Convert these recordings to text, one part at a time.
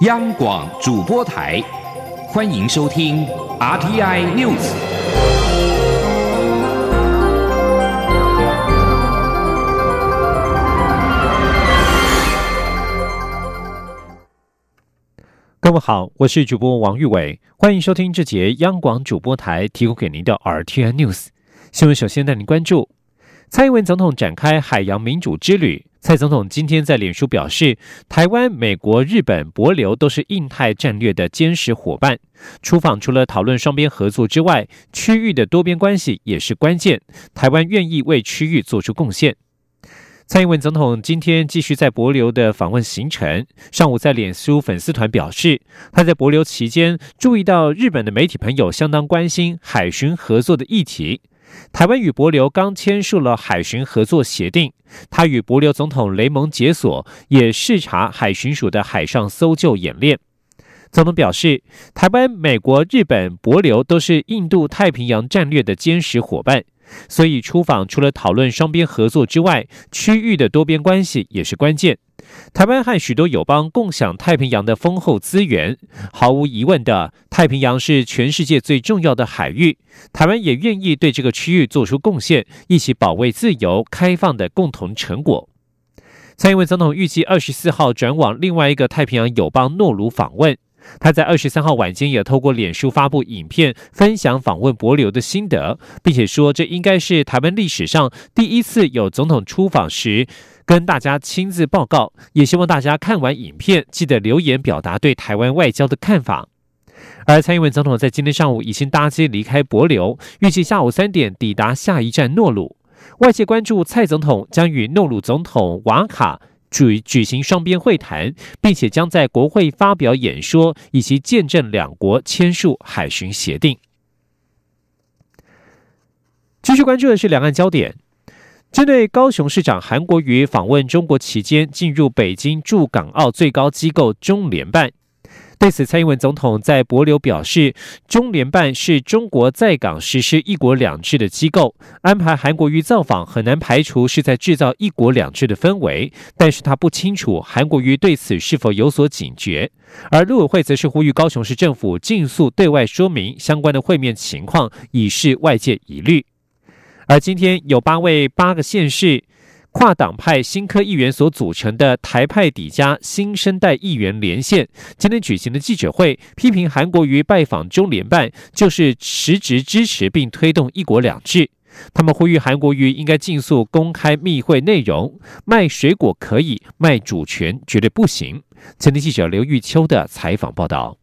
央广主播台，欢迎收听 RTI News。各位好，我是主播王玉伟，欢迎收听这节央广主播台提供给您的 RTI News 新闻。首先带您关注，蔡英文总统展开海洋民主之旅。蔡总统今天在脸书表示，台湾、美国、日本、博流都是印太战略的坚实伙伴。出访除了讨论双边合作之外，区域的多边关系也是关键。台湾愿意为区域做出贡献。蔡英文总统今天继续在博流的访问行程。上午在脸书粉丝团表示，他在博流期间注意到日本的媒体朋友相当关心海巡合作的议题。台湾与博流刚签署了海巡合作协定，他与博流总统雷蒙解锁，也视察海巡署的海上搜救演练。总统表示，台湾、美国、日本、博流都是印度太平洋战略的坚实伙伴。所以出访除了讨论双边合作之外，区域的多边关系也是关键。台湾和许多友邦共享太平洋的丰厚资源，毫无疑问的，太平洋是全世界最重要的海域。台湾也愿意对这个区域做出贡献，一起保卫自由开放的共同成果。蔡英文总统预计二十四号转往另外一个太平洋友邦诺鲁访问。他在二十三号晚间也透过脸书发布影片，分享访问博流的心得，并且说这应该是台湾历史上第一次有总统出访时跟大家亲自报告。也希望大家看完影片，记得留言表达对台湾外交的看法。而蔡英文总统在今天上午已经搭机离开博流，预计下午三点抵达下一站诺鲁。外界关注蔡总统将与诺鲁总统瓦卡。举举行双边会谈，并且将在国会发表演说，以及见证两国签署海巡协定。继续关注的是两岸焦点，针对高雄市长韩国瑜访问中国期间进入北京驻港澳最高机构中联办。对此，蔡英文总统在博流表示，中联办是中国在港实施一国两制的机构，安排韩国瑜造访，很难排除是在制造一国两制的氛围。但是他不清楚韩国瑜对此是否有所警觉。而陆委会则是呼吁高雄市政府尽速对外说明相关的会面情况，以示外界疑虑。而今天有八位八个县市。跨党派新科议员所组成的台派底加新生代议员连线，今天举行的记者会，批评韩国瑜拜访中联办就是实质支持并推动一国两制。他们呼吁韩国瑜应该尽速公开密会内容，卖水果可以，卖主权绝对不行。前天记者刘玉秋的采访报道。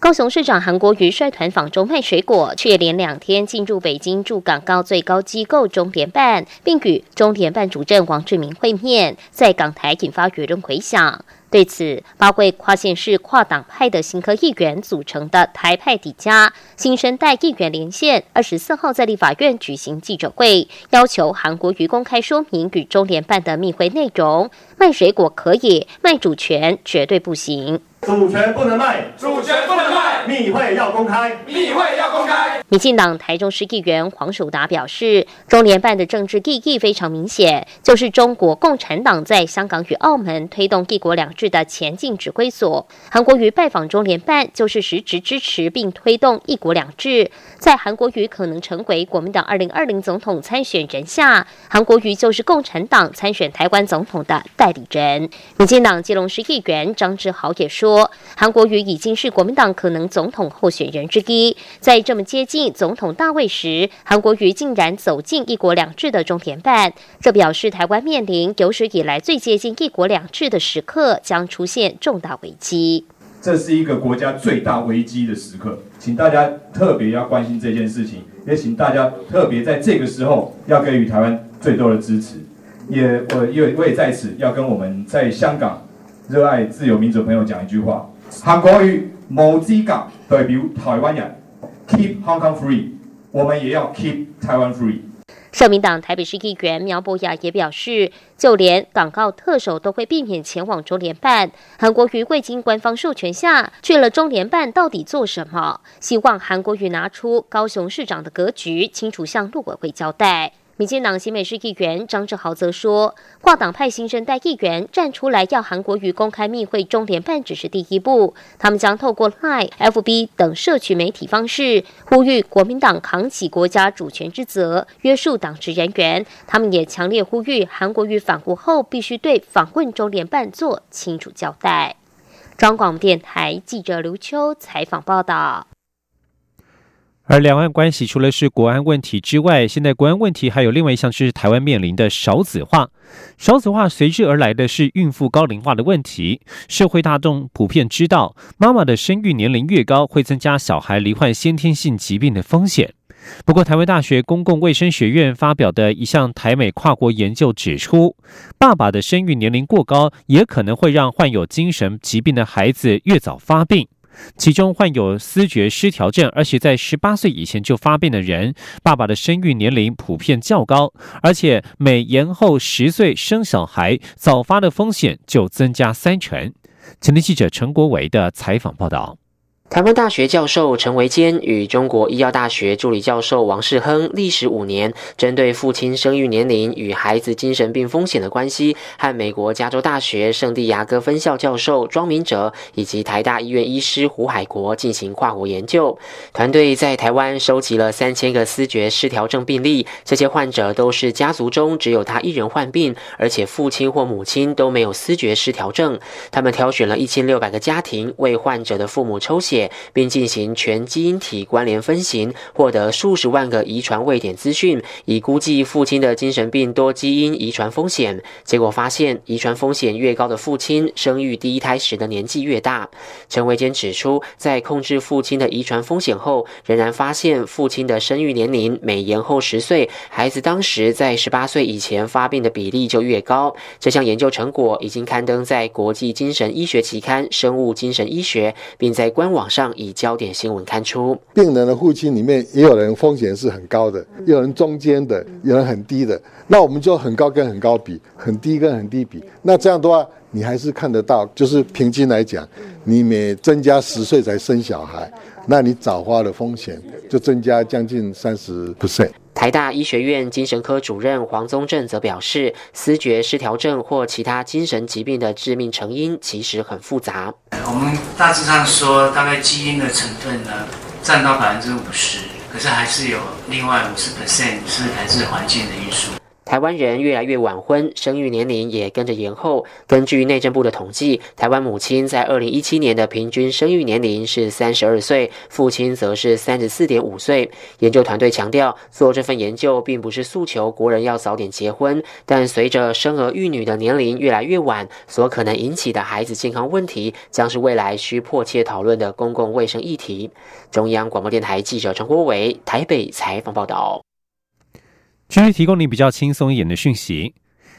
高雄市长韩国瑜率团访中卖水果，却连两天进入北京驻港澳最高机构中联办，并与中联办主任王志明会面，在港台引发舆论回响。对此，八位跨县市跨党派的新科议员组成的台派底加新生代议员连线，二十四号在立法院举行记者会，要求韩国瑜公开说明与中联办的密会内容。卖水果可以，卖主权绝对不行。主权不能卖，主权不能卖，密会要公开，密会要公开。民进党台中市议员黄守达表示，中联办的政治意义非常明显，就是中国共产党在香港与澳门推动“一国两制”的前进指挥所。韩国瑜拜访中联办，就是实质支持并推动“一国两制”。在韩国瑜可能成为国民党二零二零总统参选人下，韩国瑜就是共产党参选台湾总统的代理人。民进党基隆市议员张志豪也说。说韩国瑜已经是国民党可能总统候选人之一，在这么接近总统大位时，韩国瑜竟然走进一国两制的中田办，这表示台湾面临有史以来最接近一国两制的时刻，将出现重大危机。这是一个国家最大危机的时刻，请大家特别要关心这件事情，也请大家特别在这个时候要给予台湾最多的支持。也我也我也在此要跟我们在香港。热爱自由民主朋友讲一句话：韩国瑜某资格代表台湾人，Keep Hong Kong Free，我们也要 Keep Taiwan Free。社民党台北市议员苗博雅也表示，就连港澳特首都会避免前往中联办，韩国瑜未经官方授权下去了中联办，到底做什么？希望韩国瑜拿出高雄市长的格局，清楚向陆委会交代。民进党新美市议员张志豪则说，跨党派新生代议员站出来要韩国瑜公开密会中联办只是第一步，他们将透过 Line、FB 等社区媒体方式，呼吁国民党扛起国家主权之责，约束党职人员。他们也强烈呼吁韩国瑜返国后必须对访问中联办做清楚交代。中广电台记者刘秋采访报道。而两岸关系除了是国安问题之外，现在国安问题还有另外一项是台湾面临的少子化。少子化随之而来的是孕妇高龄化的问题。社会大众普遍知道，妈妈的生育年龄越高，会增加小孩罹患先天性疾病的风险。不过，台湾大学公共卫生学院发表的一项台美跨国研究指出，爸爸的生育年龄过高，也可能会让患有精神疾病的孩子越早发病。其中患有思觉失调症，而且在十八岁以前就发病的人，爸爸的生育年龄普遍较高，而且每延后十岁生小孩，早发的风险就增加三成。前天记者陈国维的采访报道。台湾大学教授陈维坚与中国医药大学助理教授王世亨历时五年，针对父亲生育年龄与孩子精神病风险的关系，和美国加州大学圣地亚哥分校教授庄明哲以及台大医院医师胡海国进行跨国研究。团队在台湾收集了三千个思觉失调症病例，这些患者都是家族中只有他一人患病，而且父亲或母亲都没有思觉失调症。他们挑选了一千六百个家庭，为患者的父母抽血。并进行全基因体关联分型，获得数十万个遗传位点资讯，以估计父亲的精神病多基因遗传风险。结果发现，遗传风险越高的父亲，生育第一胎时的年纪越大。陈维坚指出，在控制父亲的遗传风险后，仍然发现父亲的生育年龄每延后十岁，孩子当时在十八岁以前发病的比例就越高。这项研究成果已经刊登在国际精神医学期刊《生物精神医学》，并在官网。上以焦点新闻刊出，病人的父亲里面也有人风险是很高的，有人中间的，有人很低的。那我们就很高跟很高比，很低跟很低比。那这样的话，你还是看得到，就是平均来讲，你每增加十岁才生小孩，那你早花的风险就增加将近三十 percent。台大医学院精神科主任黄宗正则表示，思觉失调症或其他精神疾病的致命成因其实很复杂。我们大致上说，大概基因的成分呢占到百分之五十，可是还是有另外五十 percent 是来自环境的因素。台湾人越来越晚婚，生育年龄也跟着延后。根据内政部的统计，台湾母亲在二零一七年的平均生育年龄是三十二岁，父亲则是三十四点五岁。研究团队强调，做这份研究并不是诉求国人要早点结婚，但随着生儿育女的年龄越来越晚，所可能引起的孩子健康问题，将是未来需迫切讨论的公共卫生议题。中央广播电台记者陈国伟台北采访报道。继续提供你比较轻松一点的讯息。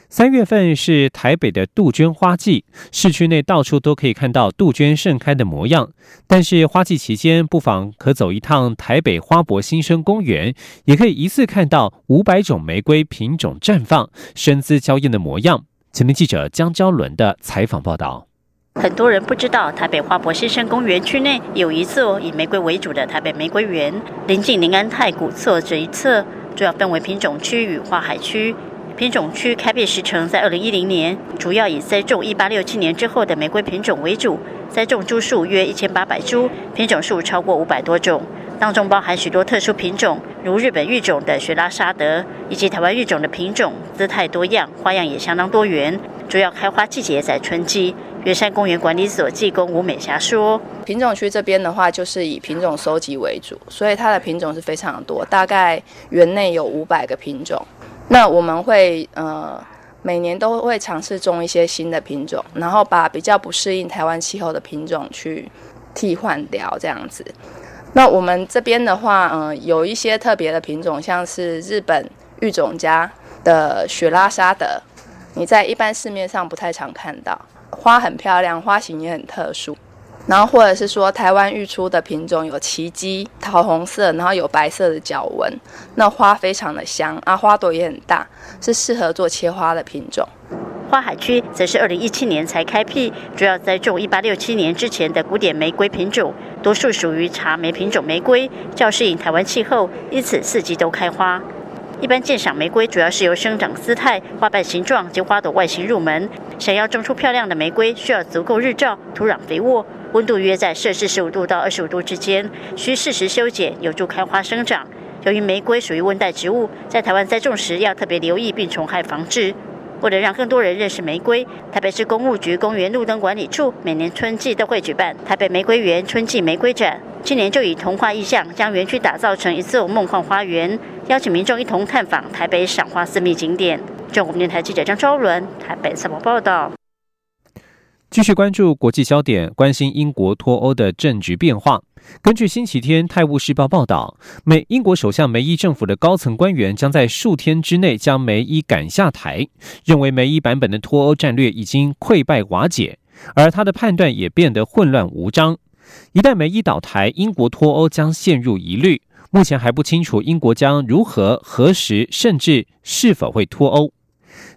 三月份是台北的杜鹃花季，市区内到处都可以看到杜鹃盛开的模样。但是花季期间，不妨可走一趟台北花博新生公园，也可以一次看到五百种玫瑰品种绽放、身姿娇艳的模样。前面记者江昭伦的采访报道。很多人不知道，台北花博新生公园区内有一座以玫瑰为主的台北玫瑰园，临近临安太古侧这一侧。主要分为品种区与花海区。品种区开辟时程在二零一零年，主要以栽种一八六七年之后的玫瑰品种为主，栽种株数约一千八百株，品种数超过五百多种，当中包含许多特殊品种，如日本育种的雪拉沙德，以及台湾育种的品种，姿态多样，花样也相当多元。主要开花季节在春季。圆山公园管理所技工吴美霞说：“品种区这边的话，就是以品种收集为主，所以它的品种是非常多，大概园内有五百个品种。那我们会呃每年都会尝试种一些新的品种，然后把比较不适应台湾气候的品种去替换掉，这样子。那我们这边的话，嗯，有一些特别的品种，像是日本育种家的雪拉沙德，你在一般市面上不太常看到。”花很漂亮，花型也很特殊，然后或者是说台湾育出的品种有奇迹，桃红色，然后有白色的角纹，那花非常的香啊，花朵也很大，是适合做切花的品种。花海区则是二零一七年才开辟，主要栽种一八六七年之前的古典玫瑰品种，多数属于茶梅品种玫瑰，较适应台湾气候，因此四季都开花。一般鉴赏玫瑰主要是由生长姿态、花瓣形状及花朵外形入门。想要种出漂亮的玫瑰，需要足够日照、土壤肥沃、温度约在摄氏十五度到二十五度之间，需适时修剪，有助开花生长。由于玫瑰属于温带植物，在台湾栽种时要特别留意病虫害防治。为了让更多人认识玫瑰，台北市公务局公园路灯管理处每年春季都会举办台北玫瑰园春季玫瑰展。今年就以童话意象，将园区打造成一座梦幻花园，邀请民众一同探访台北赏花私密景点。中国电台记者张昭伦台北采访报道。继续关注国际焦点，关心英国脱欧的政局变化。根据星期天《泰晤士报》报道，美英国首相梅伊政府的高层官员将在数天之内将梅伊赶下台，认为梅伊版本的脱欧战略已经溃败瓦解，而他的判断也变得混乱无章。一旦梅伊倒台，英国脱欧将陷入疑虑。目前还不清楚英国将如何、何时，甚至是否会脱欧。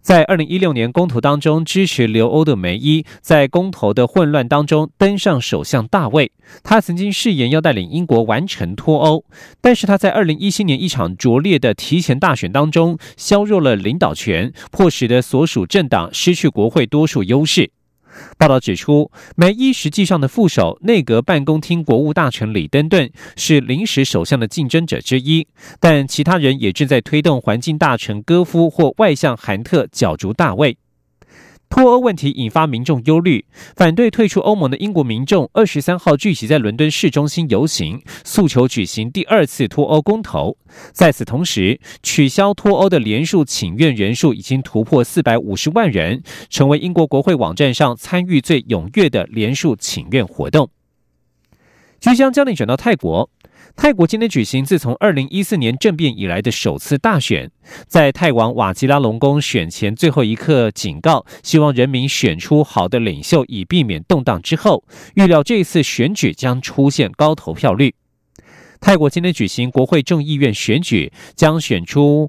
在二零一六年公投当中支持留欧的梅伊，在公投的混乱当中登上首相大位。他曾经誓言要带领英国完成脱欧，但是他在二零一七年一场拙劣的提前大选当中削弱了领导权，迫使的所属政党失去国会多数优势。报道指出，梅伊实际上的副手内阁办公厅国务大臣李登顿是临时首相的竞争者之一，但其他人也正在推动环境大臣戈夫或外相韩特角逐大位。脱欧问题引发民众忧虑，反对退出欧盟的英国民众二十三号聚集在伦敦市中心游行，诉求举行第二次脱欧公投。在此同时，取消脱欧的连署请愿人数已经突破四百五十万人，成为英国国会网站上参与最踊跃的连署请愿活动。即将焦点转到泰国。泰国今天举行自从二零一四年政变以来的首次大选，在泰王瓦吉拉隆功选前最后一刻警告，希望人民选出好的领袖，以避免动荡。之后，预料这次选举将出现高投票率。泰国今天举行国会众议院选举，将选出。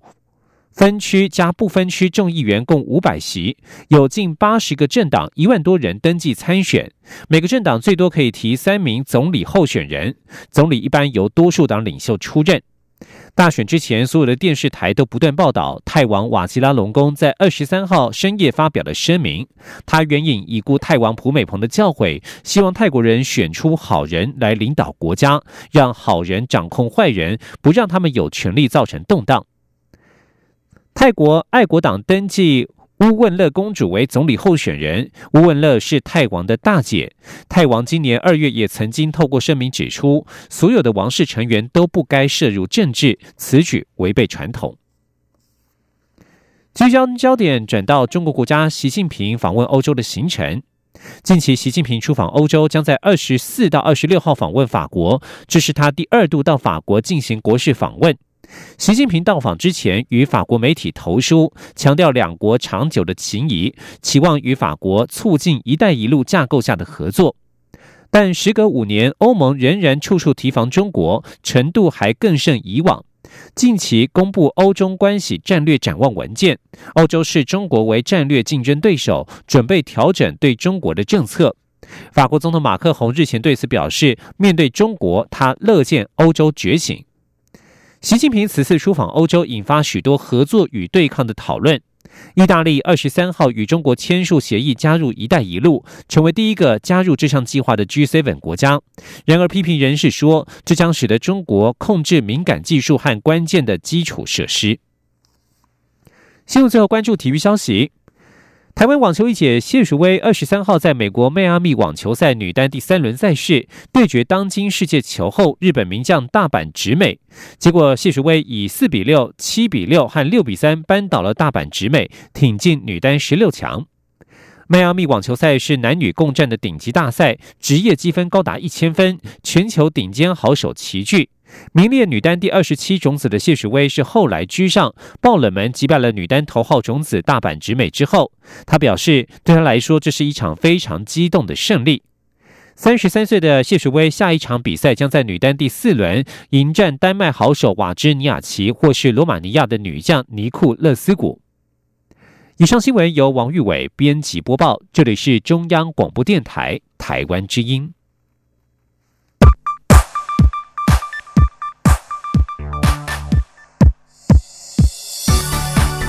分区加不分区众议员共五百席，有近八十个政党，一万多人登记参选。每个政党最多可以提三名总理候选人，总理一般由多数党领袖出任。大选之前，所有的电视台都不断报道泰王瓦吉拉隆功在二十三号深夜发表的声明。他援引已故泰王普美蓬的教诲，希望泰国人选出好人来领导国家，让好人掌控坏人，不让他们有权利造成动荡。泰国爱国党登记乌汶勒公主为总理候选人。乌汶勒是泰王的大姐。泰王今年二月也曾经透过声明指出，所有的王室成员都不该涉入政治，此举违背传统。即将焦点转到中国国家习近平访问欧洲的行程。近期，习近平出访欧洲，将在二十四到二十六号访问法国，这是他第二度到法国进行国事访问。习近平到访之前，与法国媒体投书，强调两国长久的情谊，期望与法国促进“一带一路”架构下的合作。但时隔五年，欧盟仍然处处提防中国，程度还更胜以往。近期公布欧中关系战略展望文件，欧洲视中国为战略竞争对手，准备调整对中国的政策。法国总统马克宏日前对此表示，面对中国，他乐见欧洲觉醒。习近平此次出访欧洲，引发许多合作与对抗的讨论。意大利二十三号与中国签署协议，加入“一带一路”，成为第一个加入这项计划的 G7 国家。然而，批评人士说，这将使得中国控制敏感技术和关键的基础设施。新闻最后关注体育消息。台湾网球一姐谢淑薇二十三号在美国迈阿密网球赛女单第三轮赛事对决当今世界球后日本名将大阪直美，结果谢淑薇以四比六、七比六和六比三扳倒了大阪直美，挺进女单十六强。迈阿密网球赛是男女共战的顶级大赛，职业积分高达一千分，全球顶尖好手齐聚。名列女单第二十七种子的谢淑薇是后来居上，爆冷门击败了女单头号种子大阪直美之后，她表示对她来说这是一场非常激动的胜利。三十三岁的谢淑薇下一场比赛将在女单第四轮迎战丹麦好手瓦芝尼亚奇或是罗马尼亚的女将尼库勒斯古。以上新闻由王玉伟编辑播报，这里是中央广播电台台湾之音。